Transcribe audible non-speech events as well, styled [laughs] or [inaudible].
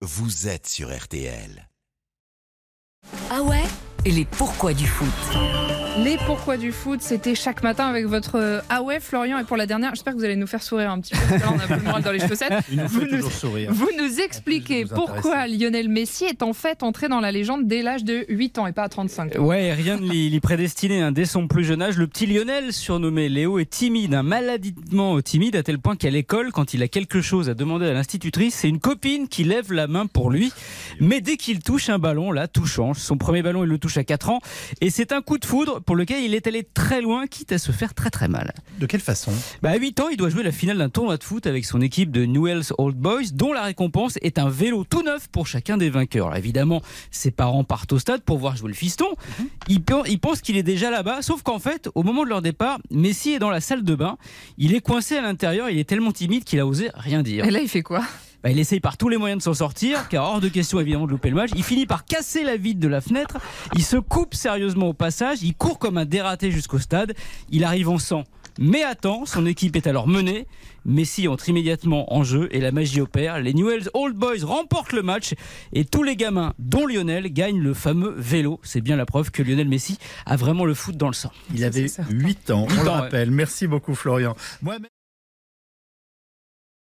vous êtes sur RTL. Ah ouais? Et les pourquoi du foot Les pourquoi du foot, c'était chaque matin avec votre euh, Ah ouais Florian. Et pour la dernière, j'espère que vous allez nous faire sourire un petit peu. Parce que là, on a un peu le moral dans les chaussettes. [laughs] Nous Vous nous- toujours sourire. Vous nous expliquez pourquoi. Lionel Messi est en fait entré dans la légende dès l'âge de 8 ans et pas à 35. Ouais, rien ne l'y prédestinait. hein. Dès son plus jeune âge, le petit Lionel, surnommé Léo, est timide, un maladivement timide, à tel point qu'à l'école, quand il a quelque chose à demander à l'institutrice, c'est une copine qui lève la main pour lui. Mais dès qu'il touche un ballon, là, tout change. Son premier ballon, il le touche à 4 ans. Et c'est un coup de foudre pour lequel il est allé très loin, quitte à se faire très très mal. De quelle façon? Bah, à 8 ans, il doit jouer la finale d'un tournoi de foot avec son équipe de Newell's Old Boys, dont la récompense est un vélo tout neuf pour chacun des vainqueurs. Alors, évidemment, ses parents partent au stade pour voir jouer le fiston. Ils, pen- ils pensent qu'il est déjà là-bas, sauf qu'en fait, au moment de leur départ, Messi est dans la salle de bain. Il est coincé à l'intérieur, il est tellement timide qu'il a osé rien dire. Et là, il fait quoi? Bah, il essaye par tous les moyens de s'en sortir, car hors de question évidemment de louper le match. Il finit par casser la vitre de la fenêtre. Il se coupe sérieusement au passage. Il court comme un dératé jusqu'au stade. Il arrive en sang. Mais attends, son équipe est alors menée. Messi entre immédiatement en jeu et la magie opère. Les Newell's Old Boys remportent le match et tous les gamins, dont Lionel, gagnent le fameux vélo. C'est bien la preuve que Lionel Messi a vraiment le foot dans le sang. Il avait c'est certain. 8 ans, on le rappelle. Merci beaucoup Florian. Moi